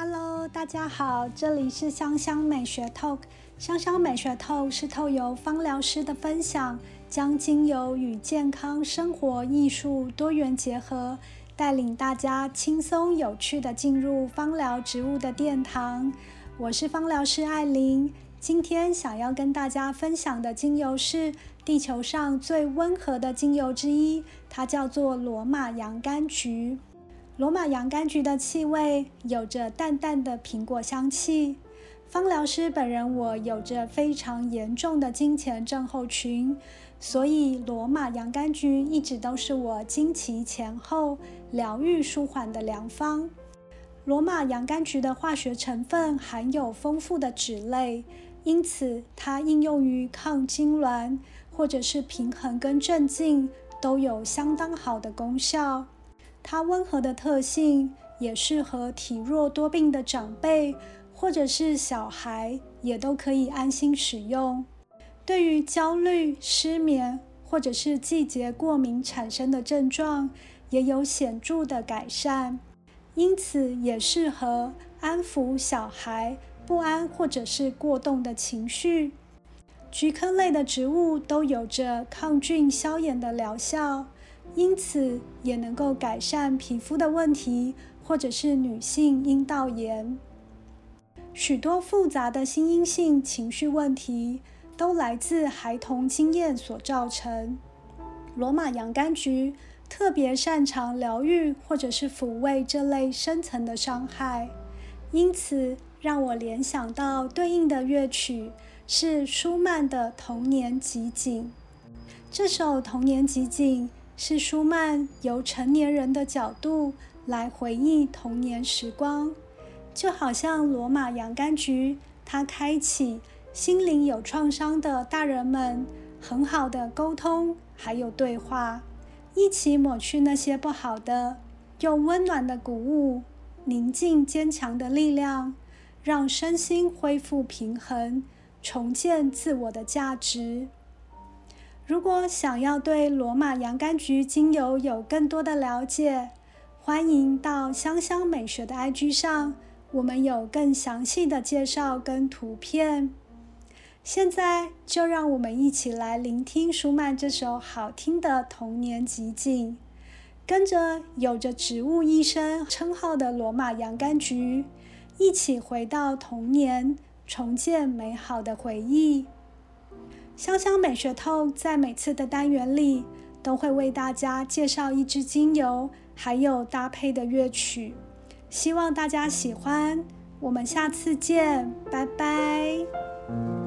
Hello，大家好，这里是香香美学 Talk。香香美学 Talk 是透由芳疗师的分享，将精油与健康、生活、艺术多元结合，带领大家轻松有趣的进入芳疗植物的殿堂。我是芳疗师艾琳，今天想要跟大家分享的精油是地球上最温和的精油之一，它叫做罗马洋甘菊。罗马洋甘菊的气味有着淡淡的苹果香气。芳疗师本人我有着非常严重的金钱症候群，所以罗马洋甘菊一直都是我经期前后疗愈舒缓的良方。罗马洋甘菊的化学成分含有丰富的脂类，因此它应用于抗痉挛或者是平衡跟镇静都有相当好的功效。它温和的特性也适合体弱多病的长辈，或者是小孩，也都可以安心使用。对于焦虑、失眠或者是季节过敏产生的症状，也有显著的改善。因此，也适合安抚小孩不安或者是过动的情绪。菊科类的植物都有着抗菌消炎的疗效。因此，也能够改善皮肤的问题，或者是女性阴道炎。许多复杂的心因性情绪问题，都来自孩童经验所造成。罗马洋甘菊特别擅长疗愈或者是抚慰这类深层的伤害，因此让我联想到对应的乐曲是舒曼的《童年集锦》。这首《童年集锦》。是舒曼由成年人的角度来回忆童年时光，就好像罗马洋甘菊，它开启心灵有创伤的大人们很好的沟通，还有对话，一起抹去那些不好的，用温暖的鼓舞、宁静坚强的力量，让身心恢复平衡，重建自我的价值。如果想要对罗马洋甘菊精油有更多的了解，欢迎到香香美学的 IG 上，我们有更详细的介绍跟图片。现在就让我们一起来聆听舒曼这首好听的童年集锦，跟着有着植物医生称号的罗马洋甘菊，一起回到童年，重建美好的回忆。香香美学透在每次的单元里都会为大家介绍一支精油，还有搭配的乐曲，希望大家喜欢。我们下次见，拜拜。